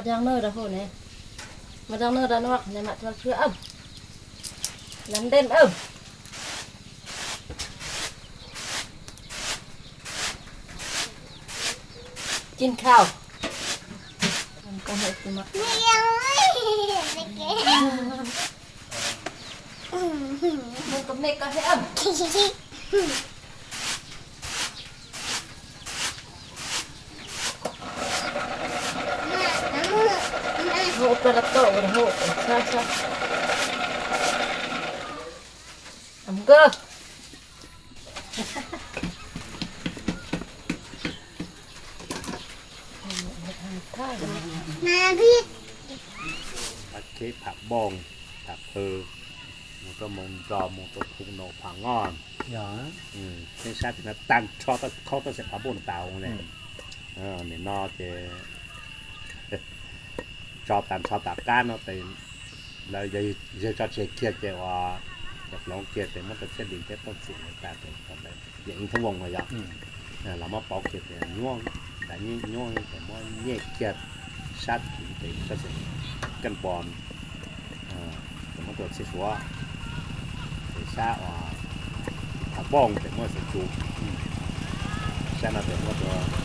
mặt đang nơ đã hồ này mặt đang nơ đã nọc này mặt đang chưa ẩm nắm đen ẩm chín khao con hết từ mặt mình có mẹ có thể ẩm hộ ra là tổ rồi hộ sao sao ẩm cơ Nè biết ผักเคผักบองผักเพอมันก็มงจอมงตัวคุงโนผังงอน dạ อืมไม่ใช่ถึงตันชอบก็เขาต้องเสร็จผักบุญเตาเลยเออเนี่ยนอเจ cho tạm sao tạm cá nó thì là giờ giờ cho chị kia chị và nhập lòng kia thì mất được xét định cái tốt sự người ta thì còn đấy giờ in thông vòng rồi đó. Ừ. Bỏ kia thì nhuông đã như nhuông thì nhẹ kia sát thì thì có sự cân bòn ờ, thì mất được xét số thì xa và thằng bông thì mất sự chủ. Ừ. Xa nó thì mất được